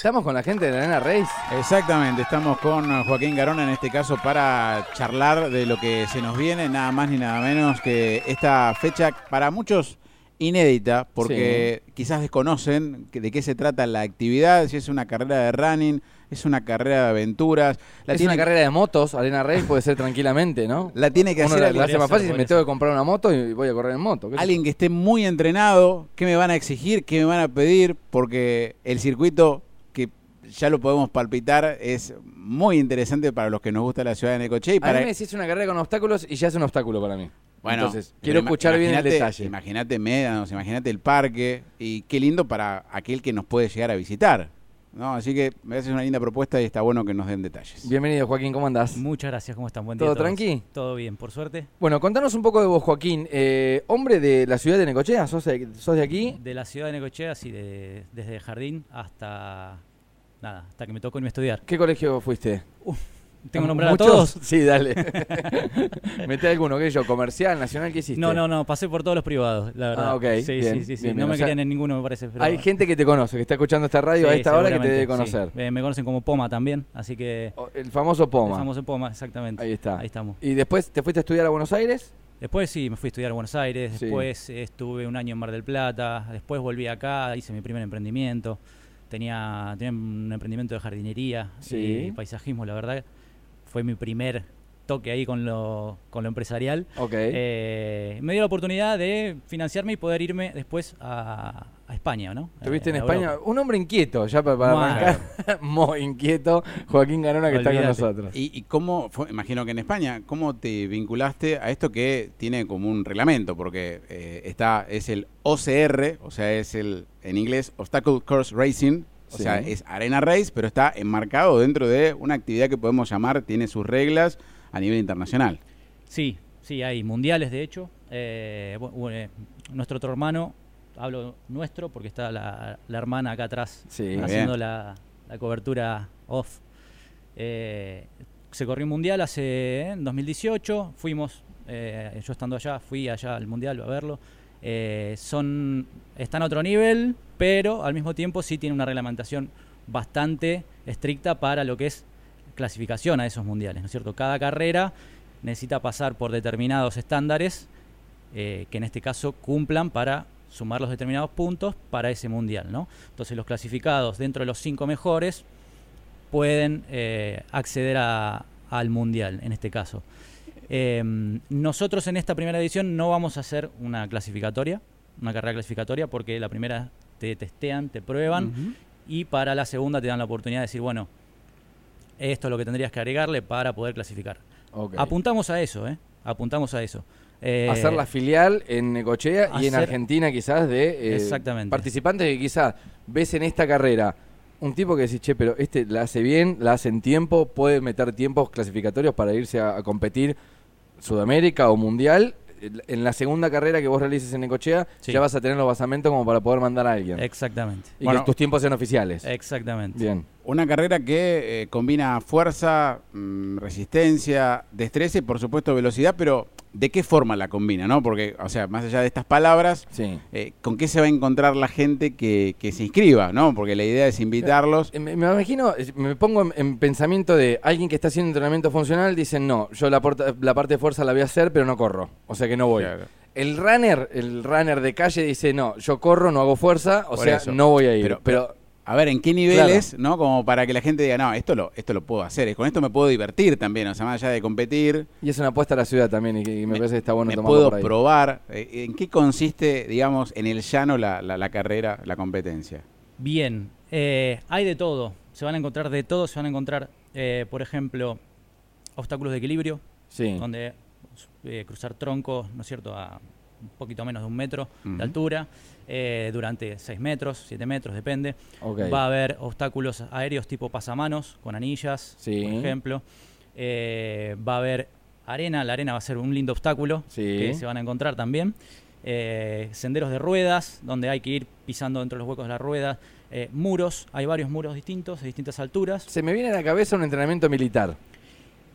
Estamos con la gente de la Arena Race. Exactamente, estamos con Joaquín Garona en este caso para charlar de lo que se nos viene, nada más ni nada menos que esta fecha para muchos inédita, porque quizás desconocen de qué se trata la actividad, si es una carrera de running, es una carrera de aventuras. La es una carrera de motos, Arena Race puede ser tranquilamente, ¿no? La tiene que hacer. La, hace más fácil, me tengo que comprar una moto y voy a correr en moto. Alguien que esté muy entrenado, ¿qué me van a exigir? ¿Qué me van a pedir? Porque el circuito ya lo podemos palpitar, es muy interesante para los que nos gusta la ciudad de Necoche. Y para... A mí me decís una carrera con obstáculos y ya es un obstáculo para mí. Bueno, Entonces, quiero escuchar bien el detalle. Imagínate Médanos, imagínate el parque y qué lindo para aquel que nos puede llegar a visitar. ¿no? Así que me haces una linda propuesta y está bueno que nos den detalles. Bienvenido, Joaquín, ¿cómo andás? Muchas gracias, ¿cómo están? Buen día. ¿Todo tranqui? Todo bien, por suerte. Bueno, contanos un poco de vos, Joaquín. Eh, hombre de la ciudad de Necochea, ¿sos de, sos de aquí? De la ciudad de Necochea, sí, de, desde el jardín hasta nada, hasta que me tocó irme a estudiar. ¿Qué colegio fuiste? ¿Tengo que nombrar a todos? Sí, dale. Mete alguno, ¿qué yo? ¿Comercial, nacional? ¿Qué hiciste? No, no, no, pasé por todos los privados, la verdad. Ah, ok. Sí, sí, sí, no me querían en ninguno, me parece. Hay gente que te conoce, que está escuchando esta radio a esta hora que te debe conocer. Eh, me conocen como Poma también, así que... El famoso Poma. El famoso Poma, exactamente. Ahí está. Ahí estamos. ¿Y después te fuiste a estudiar a Buenos Aires? Después sí, me fui a estudiar a Buenos Aires, después estuve un año en Mar del Plata, después volví acá, hice mi primer emprendimiento tenía, tenía un emprendimiento de jardinería y paisajismo, la verdad. Fue mi primer toque ahí con lo, con lo empresarial. Eh, me dio la oportunidad de financiarme y poder irme después a, España, ¿no? ¿Estuviste en España? Un hombre inquieto, ya para, arrancar. Muy inquieto, Joaquín Garona, que está con nosotros. ¿Y, cómo, imagino que en España, cómo te vinculaste a esto que tiene como un reglamento? Porque eh, está, es el OCR, o sea, es el, en inglés, Obstacle Course Racing, o sea, es Arena Race, pero está enmarcado dentro de una actividad que podemos llamar, tiene sus reglas a nivel internacional. Sí, sí, hay mundiales de hecho. Eh, eh, nuestro otro hermano, hablo nuestro porque está la, hermana acá atrás haciendo la, cobertura off. Eh, se corrió un mundial hace en 2018, fuimos, yo estando allá, fui allá al mundial a verlo. son, están a otro nivel, pero al mismo tiempo sí tiene una reglamentación bastante estricta para lo que es clasificación a esos mundiales, ¿no es cierto? Cada carrera necesita pasar por determinados estándares eh, que en este caso cumplan para sumar los determinados puntos para ese mundial, ¿no? Entonces los clasificados dentro de los cinco mejores pueden eh, acceder al mundial, en este caso. Em, nosotros en esta primera edición no vamos a hacer una clasificatoria, una carrera clasificatoria, porque la primera te testean, te prueban, y para la segunda te dan la oportunidad de decir, bueno, esto es lo que tendrías que agregarle para poder clasificar. Apuntamos a eso, ¿eh? Apuntamos a eso. Eh, hacer la filial en Necochea y en Argentina quizás de eh, participantes que quizás ves en esta carrera un tipo que decís, che, pero este la hace bien, la hace en tiempo, puede meter tiempos clasificatorios para irse a competir Sudamérica o Mundial en la segunda carrera que vos realices en Necochea, ya vas a tener los basamentos como para poder mandar a alguien. Exactamente. Y que tus tiempos sean oficiales. Exactamente. Bien. Una carrera que eh, combina fuerza, mm, resistencia, destreza y por supuesto velocidad, pero ¿de qué forma la combina? ¿no? Porque, o sea, más allá de estas palabras, eh, ¿con qué se va a encontrar la gente que, se inscriba? ¿no? Porque la idea es invitarlos. Me, imagino, me pongo en, pensamiento de alguien que está haciendo entrenamiento funcional, dicen, no, yo la, la parte de fuerza la voy a hacer, pero no corro, o sea que no voy. El runner, el runner de calle dice, no, yo corro, no hago fuerza, o sea, no voy a ir. pero a ver, ¿en qué niveles, no? Como para que la gente diga, no, esto lo, esto lo puedo hacer, con esto me puedo divertir también, o sea, más allá de competir. Y es una apuesta a la ciudad también, y, me, parece que está bueno me puedo probar. Eh, ¿En qué consiste, digamos, en el llano la, la, carrera, la competencia? Bien, eh, hay de todo. Se van a encontrar de todo, se van a encontrar, eh, por ejemplo, obstáculos de equilibrio, donde cruzar troncos, ¿no es cierto?, a un poquito menos de un metro de altura. Eh, durante 6 metros, 7 metros, depende. Va a haber obstáculos aéreos tipo pasamanos, con anillas, por ejemplo. Eh, va a haber arena, la arena va a ser un lindo obstáculo que se van a encontrar también. Eh, senderos de ruedas, donde hay que ir pisando dentro de los huecos de las ruedas. muros, hay varios muros distintos, de distintas alturas. Se me viene a la cabeza un entrenamiento militar.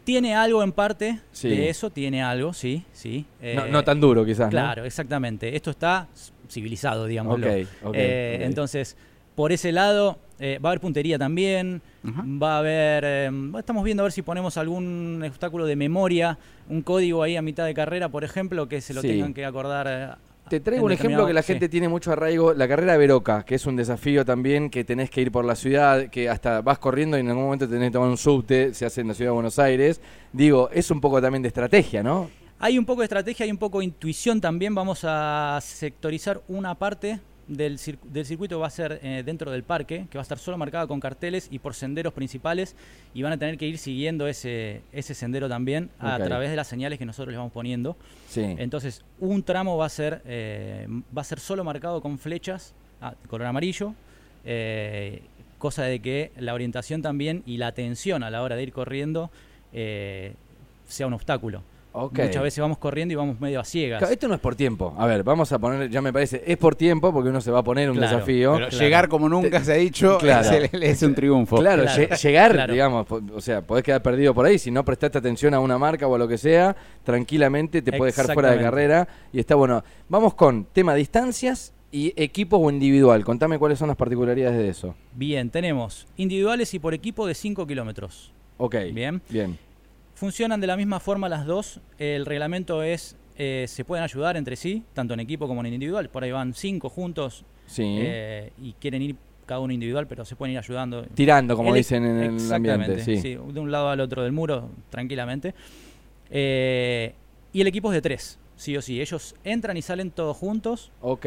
Tiene algo en parte de eso, tiene algo, sí, sí. no, tan duro quizás. Claro, exactamente. Esto está civilizado, digámoslo. Eh, entonces, por ese lado, eh, va a haber puntería también, va a haber, em, estamos viendo a ver si ponemos algún obstáculo de memoria, un código ahí a mitad de carrera, por ejemplo, que se lo tengan que acordar. Te traigo un ejemplo que la gente tiene mucho arraigo, la carrera de Veroca, que es un desafío también, que tenés que ir por la ciudad, que hasta vas corriendo y en algún momento tenés que tomar un subte, se hace en la ciudad de Buenos Aires. Digo, es un poco también de estrategia, ¿no? Hay un poco de estrategia, hay un poco de intuición también. Vamos a sectorizar una parte del, circuito va a ser eh, dentro del parque, que va a estar solo marcada con carteles y por senderos principales, y van a tener que ir siguiendo ese, ese sendero también a través de las señales que nosotros les vamos poniendo. Entonces, un tramo va a ser, eh, va a ser solo marcado con flechas, ah, color amarillo, eh, cosa de que la orientación también y la atención a la hora de ir corriendo sea un obstáculo. Muchas veces vamos corriendo y vamos medio a ciegas. esto no es por tiempo. A ver, vamos a poner, ya me parece, es por tiempo porque uno se va a poner un desafío. Pero llegar como nunca se ha dicho es, un triunfo. Claro, llegar, digamos, o sea, podés quedar perdido por ahí. Si no prestaste atención a una marca o a lo que sea, tranquilamente te puede dejar fuera de carrera. Y está bueno. Vamos con tema distancias y equipo o individual. Contame cuáles son las particularidades de eso. Bien, tenemos individuales y por equipo de 5 kilómetros. Ok. Bien. Bien. Funcionan de la misma forma las dos. El reglamento es, eh, se pueden ayudar entre sí, tanto en equipo como en individual. Por ahí van cinco juntos eh, y quieren ir cada uno individual, pero se pueden ir ayudando. Tirando, como dicen en el ambiente. Sí. sí. de un lado al otro del muro, tranquilamente. Eh, y el equipo es de tres, sí o sí. Ellos entran y salen todos juntos. Ok.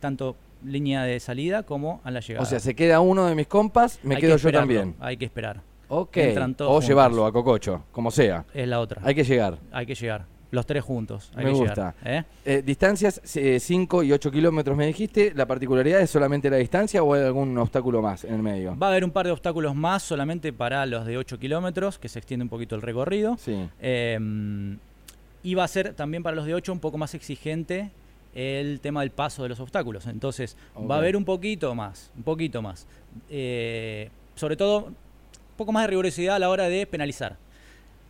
tanto línea de salida como a la llegada. O sea, se queda uno de mis compas, me quedo yo también. Hay que esperar. Ok. o llevarlo a Cococho, como sea. Es la otra. Hay que llegar. Hay que llegar. Los tres juntos. me gusta. ¿eh? Eh, distancias 5 y 8 kilómetros me dijiste. ¿La particularidad es solamente la distancia o hay algún obstáculo más en el medio? Va a haber un par de obstáculos más solamente para los de 8 kilómetros, que se extiende un poquito el recorrido. Sí. Y va a ser también para los de 8 un poco más exigente el tema del paso de los obstáculos. Entonces, va a haber un poquito más, un poquito más. Eh, sobre todo poco más de rigurosidad a la hora de penalizar.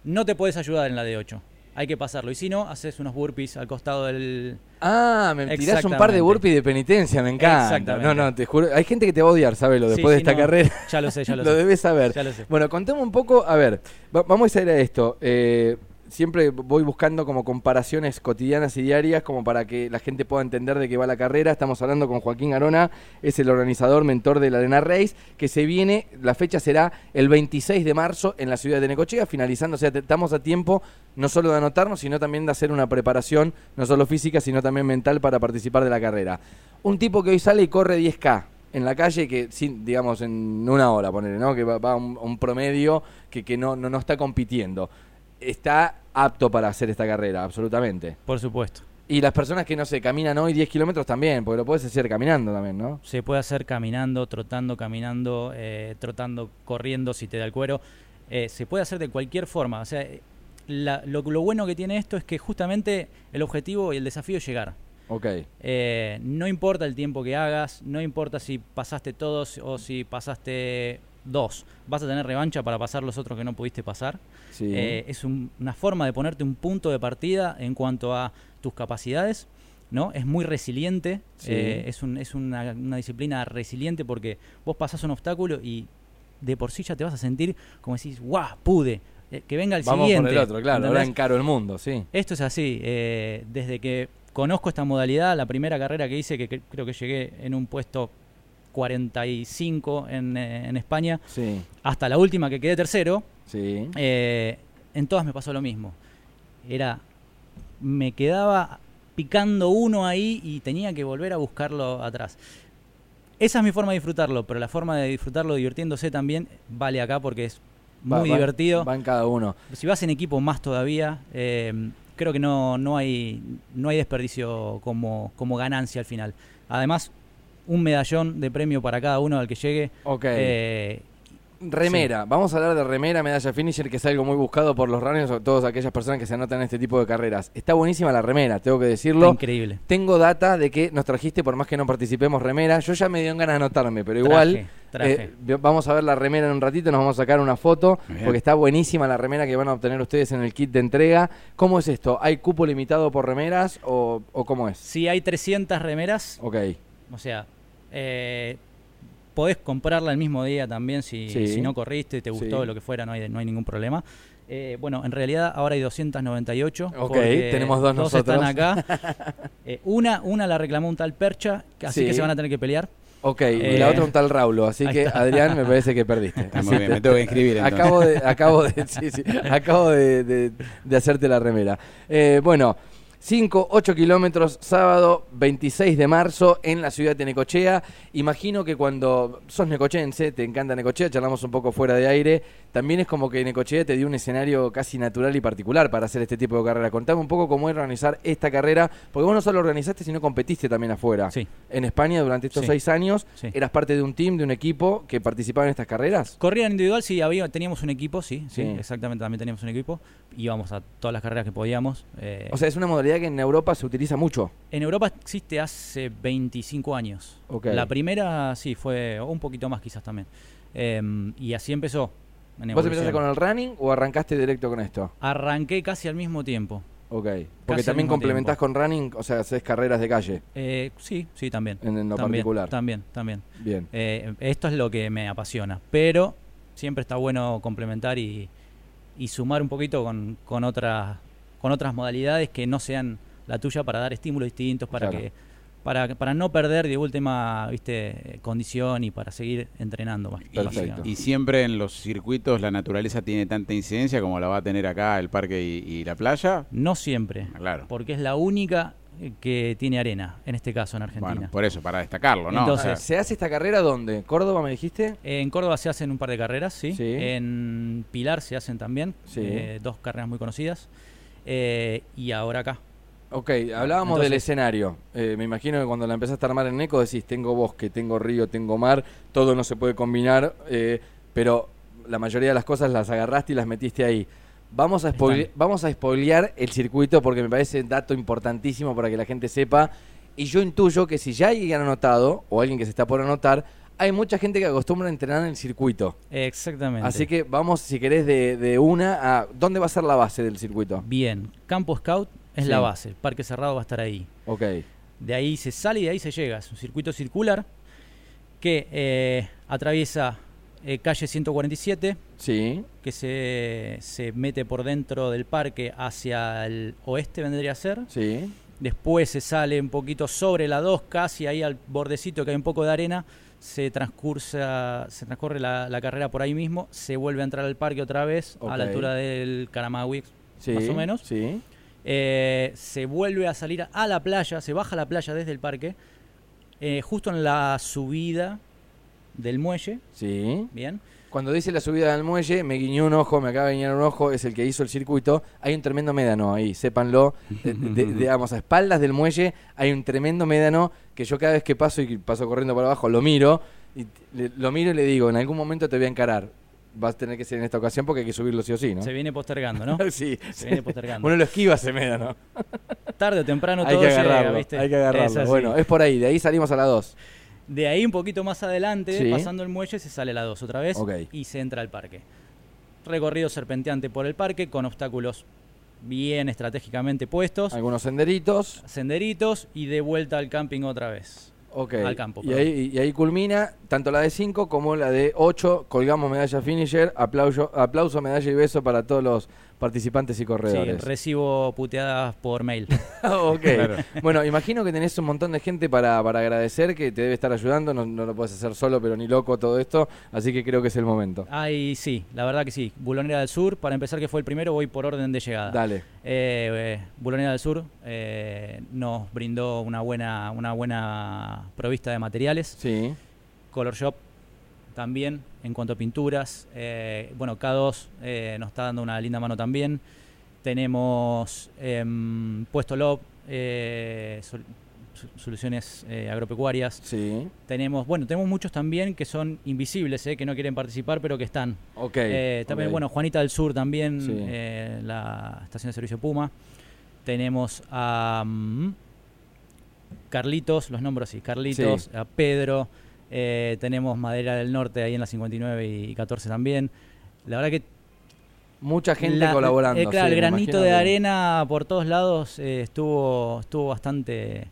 No te puedes ayudar en la de 8. Hay que pasarlo. Y si no, haces unos burpees al costado del. Ah, me tirás un par de burpees de penitencia, me encanta. No, no, te juro. Hay gente que te va a odiar, sabelo, después de esta carrera. Ya lo sé, ya lo, sé. lo debes saber. Ya lo sé. Bueno, contame un poco. A ver, vamos a ir a esto. Eh, siempre voy buscando como comparaciones cotidianas y diarias como para que la gente pueda entender de qué va la carrera. Estamos hablando con Joaquín Arona, es el organizador, mentor de la Arena Race, que se viene, la fecha será el 26 de marzo en la ciudad de Necochea, finalizando, o sea, estamos a tiempo no solo de anotarnos, sino también de hacer una preparación, no solo física, sino también mental para participar de la carrera. Un tipo que hoy sale y corre 10K, en la calle que, digamos, en una hora, ponerle, ¿no? Que va, a un, promedio que, que no, no, no, está compitiendo está apto para hacer esta carrera, absolutamente. Por supuesto. Y las personas que no se caminan hoy 10 kilómetros también, porque lo puedes hacer caminando también, ¿no? Se puede hacer caminando, trotando, caminando, eh, trotando, corriendo si te da el cuero. Eh, se puede hacer de cualquier forma. O sea, lo, bueno que tiene esto es que justamente el objetivo y el desafío es llegar. Ok. Eh, no importa el tiempo que hagas, no importa si pasaste todos o si pasaste Dos, vas a tener revancha para pasar los otros que no pudiste pasar. Eh, es una forma de ponerte un punto de partida en cuanto a tus capacidades. ¿no? Es muy resiliente, eh, es, un, es una, disciplina resiliente porque vos pasás un obstáculo y de por sí ya te vas a sentir como decís, ¡guau! Pude. Eh, que venga el Vamos siguiente. Vamos el otro, claro, ahora encaro el mundo, sí. Esto es así. desde que conozco esta modalidad, la primera carrera que hice, que creo que llegué en un puesto 45 en, eh, en España, hasta la última que quedé tercero, eh, en todas me pasó lo mismo. Era, me quedaba picando uno ahí y tenía que volver a buscarlo atrás. Esa es mi forma de disfrutarlo, pero la forma de disfrutarlo divirtiéndose también vale acá porque es muy divertido. Va en cada uno. Si vas en equipo más todavía, eh, creo que no, no, hay, no hay desperdicio como, como ganancia al final. Además, un medallón de premio para cada uno al que llegue. Ok. Eh, remera, vamos a hablar de remera, medalla finisher, que es algo muy buscado por los runners o todas aquellas personas que se anotan en este tipo de carreras. Está buenísima la remera, tengo que decirlo. Increíble. Tengo data de que nos trajiste, por más que no participemos, remera. Yo ya me dio ganas de anotarme, pero igual eh, vamos a ver la remera en un ratito, nos vamos a sacar una foto, porque está buenísima la remera que van a obtener ustedes en el kit de entrega. ¿Cómo es esto? ¿Hay cupo limitado por remeras o, o cómo es? Sí, hay 300 remeras. Ok. O sea, eh, podés comprarla el mismo día también si, si no corriste, te gustó, lo que fuera, no hay, no hay ningún problema. Eh, bueno, en realidad ahora hay 298. Ok, tenemos dos, dos están acá. Eh, una, una la reclamó un tal Percha, así que se van a tener que pelear. Ok, y la otra un tal Raulo, así que Adrián me parece que perdiste. muy bien, me tengo que inscribir. Acabo de, acabo de, sí, sí, acabo de, de, hacerte la remera. Eh, bueno, 5, 8 kilómetros, sábado 26 de marzo en la ciudad de Necochea. Imagino que cuando sos necochense, te encanta Necochea, charlamos un poco fuera de aire, también es como que Necochea te dio un escenario casi natural y particular para hacer este tipo de carrera. Contame un poco cómo es organizar esta carrera, porque vos no solo organizaste, sino competiste también afuera. Sí. En España durante estos seis años, ¿eras parte de un team, de un equipo que participaba en estas carreras? Corrían individual, sí, había, teníamos un equipo, sí, sí, exactamente, también teníamos un equipo. Íbamos a todas las carreras que podíamos. Eh. O sea, es una modalidad que en Europa se utiliza mucho. En Europa existe hace 25 años. La primera, sí, fue un poquito más quizás también. Em, y así empezó. ¿Vos empezaste con el running o arrancaste directo con esto? Arranqué casi al mismo tiempo. Ok. Porque también complementás con running, o sea, haces carreras de calle. Eh, sí, sí, también. En, lo particular. También, también. Bien. Eh, esto es lo que me apasiona. Pero siempre está bueno complementar y, y sumar un poquito con, con, otras, con otras modalidades que no sean la tuya para dar estímulos distintos, para que para, para no perder de última viste condición y para seguir entrenando más. Perfecto. Y, siempre en los circuitos la naturaleza tiene tanta incidencia como la va a tener acá el parque y, la playa. No siempre, claro. porque es la única que tiene arena, en este caso en Argentina. Bueno, por eso, para destacarlo, ¿no? Entonces, ¿se hace esta carrera dónde? ¿Córdoba me dijiste? en Córdoba se hacen un par de carreras, sí. En Pilar se hacen también, eh, dos carreras muy conocidas. Eh, y ahora acá, Ok, hablábamos del escenario. Eh, me imagino que cuando la empezaste a armar en Eco decís, tengo bosque, tengo río, tengo mar, todo no se puede combinar, eh, pero la mayoría de las cosas las agarraste y las metiste ahí. Vamos a, vamos a spoilear el circuito porque me parece un dato importantísimo para que la gente sepa. Y yo intuyo que si ya alguien ha anotado, o alguien que se está por anotar, hay mucha gente que acostumbra a entrenar en el circuito. Exactamente. Así que vamos, si querés, de, de una a... ¿Dónde va a ser la base del circuito? Bien, Campo Scout es la base. El parque cerrado va a estar ahí. Ok. De ahí se sale y de ahí se llega. Es un circuito circular que eh, atraviesa eh, calle 147. Sí. Que se, se mete por dentro del parque hacia el oeste, vendría a ser. Sí. Después se sale un poquito sobre la 2, casi ahí al bordecito que hay un poco de arena. Se, transcursa, se transcorre la, carrera por ahí mismo. Se vuelve a entrar al parque otra vez, a la altura del Caramagui, más o menos. Sí. Eh, se vuelve a salir a la playa, se baja a la playa desde el parque, eh, justo en la subida del muelle. Sí. Bien. Cuando dice la subida del muelle, me guiñó un ojo, me acaba de guiñar un ojo, es el que hizo el circuito. Hay un tremendo médano ahí, sépanlo. digamos, a espaldas del muelle hay un tremendo médano que yo cada vez que paso y paso corriendo para abajo lo miro. Y lo miro y le digo, en algún momento te voy a encarar va a tener que ser en esta ocasión porque hay que subirlo sí o sí, ¿no? Se viene postergando, ¿no? sí. Se viene postergando. Uno lo esquiva, se me da, ¿no? Tarde o temprano hay todo que agarrarlo, ¿viste? Hay que agarrarlo. bueno, es por ahí, de ahí salimos a la 2. De ahí un poquito más adelante, pasando el muelle, se sale la 2 otra vez y se entra al parque. Recorrido serpenteante por el parque con obstáculos bien estratégicamente puestos. Algunos senderitos. Senderitos y de vuelta al camping otra vez al campo. Y ahí, y ahí, culmina tanto la de 5 como la de 8. Colgamos medalla finisher. Aplauso, aplauso, medalla y beso para todos los participantes y corredores. Sí, recibo puteadas por mail. ok. Bueno, imagino que tenés un montón de gente para, para agradecer que te debe estar ayudando. No, lo puedes hacer solo, pero ni loco todo esto. Así que creo que es el momento. Ay, sí, la verdad que sí. Bulonera del Sur, para empezar, que fue el primero, voy por orden de llegada. Dale. Eh, eh Bulonera del Sur eh, nos brindó una buena, una buena provista de materiales. Sí. Color Shop también en cuanto a pinturas. Eh, bueno, K2 eh, nos está dando una linda mano también. Tenemos em, Puesto Lob, eh, soluciones agropecuarias. Sí. Tenemos, bueno, tenemos muchos también que son invisibles, que no quieren participar, pero que están. Ok. también, bueno, Juanita del Sur también, la estación de servicio Puma. Tenemos a mm, Carlitos, los nombres así, Carlitos, a Pedro. Eh, tenemos Madera del Norte ahí en la 59 y 14 también. La verdad que mucha gente colaborando. Eh, claro, el granito de arena por todos lados eh, estuvo estuvo bastante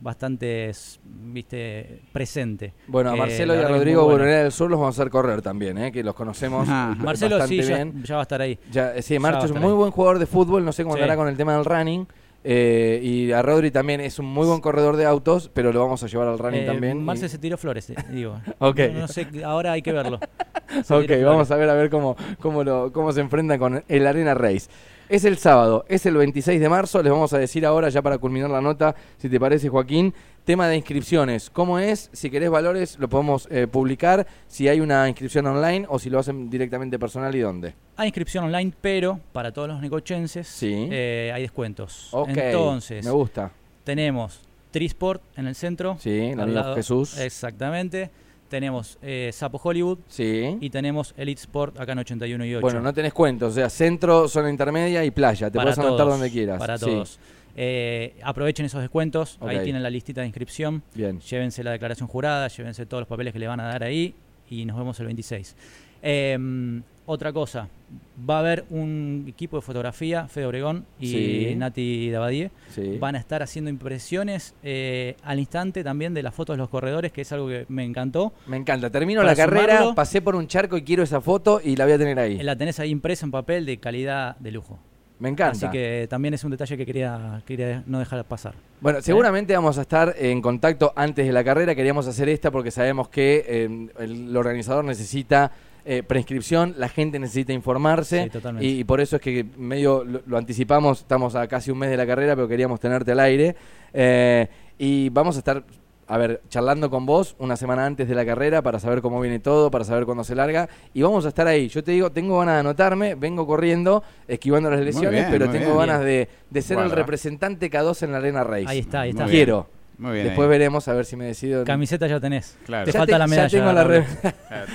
bastante viste presente. Bueno, a Marcelo y a Rodrigo Buronera del Sur los vamos a hacer correr también, ¿eh? que los conocemos. Marcelo sí, bien. Ya, va a estar ahí. Ya, sí, Marcelo es un muy buen jugador de fútbol, no sé cómo andará con el tema del running. Eh, y a Rodri también es un muy buen corredor de autos, pero lo vamos a llevar al running eh, también. Marcel se tiró flores, eh, digo. ok. No, sé, ahora hay que verlo. ok, vamos a ver a ver cómo, cómo, lo, cómo se enfrenta con el Arena Race. Es el sábado, es el 26 de marzo, les vamos a decir ahora ya para culminar la nota, si te parece Joaquín, tema de inscripciones, ¿cómo es? Si querés valores lo podemos eh, publicar, si hay una inscripción online o si lo hacen directamente personal y dónde. Hay inscripción online, pero para todos los negochenses sí. Eh, hay descuentos. Ok, Entonces, me gusta. Tenemos Trisport en el centro. Sí, al lado Jesús. Exactamente. Tenemos eh, Sapo Hollywood. Sí. Y tenemos Elite Sport acá en 81 y 8. Bueno, no tenés cuentos. O sea, centro, zona intermedia y playa. Te puedes anotar donde quieras. Para todos. Eh, aprovechen esos descuentos. Ahí tienen la listita de inscripción. Bien. Llévense la declaración jurada, llévense todos los papeles que le van a dar ahí. Y nos vemos el 26. Em, otra cosa, va a haber un equipo de fotografía, Fede Obregón y Nati Dabadie. Van a estar haciendo impresiones eh, al instante también de las fotos de los corredores, que es algo que me encantó. Me encanta. Termino la carrera, pasé por un charco y quiero esa foto y la voy a tener ahí. La tenés ahí impresa en papel de calidad de lujo. Me encanta. Así que también es un detalle que quería, quería no dejar pasar. Bueno, seguramente vamos a estar en contacto antes de la carrera. Queríamos hacer esta porque sabemos que eh, el organizador necesita eh, prescripción, la gente necesita informarse y, por eso es que medio lo, anticipamos, estamos a casi un mes de la carrera, pero queríamos tenerte al aire. Eh, y vamos a estar, a ver, charlando con vos una semana antes de la carrera para saber cómo viene todo, para saber cuándo se larga y vamos a estar ahí. Yo te digo, tengo ganas de anotarme, vengo corriendo, esquivando las lesiones, pero tengo ganas de, ser el representante K2 en la Arena Race. Ahí está, ahí está. Quiero. Muy bien. Después veremos a ver si me decido. Camiseta ya tenés. Te falta la medalla. Ya tengo la remera.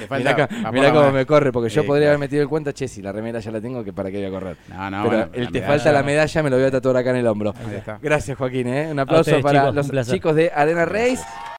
mirá, cómo me corre, porque yo podría haber metido el cuenta, che, si la remera ya la tengo, que para qué voy a correr. No, no, Pero el te falta la medalla me lo voy a tatuar acá en el hombro. Gracias, Joaquín. ¿eh? Un aplauso para los chicos de Arena Race.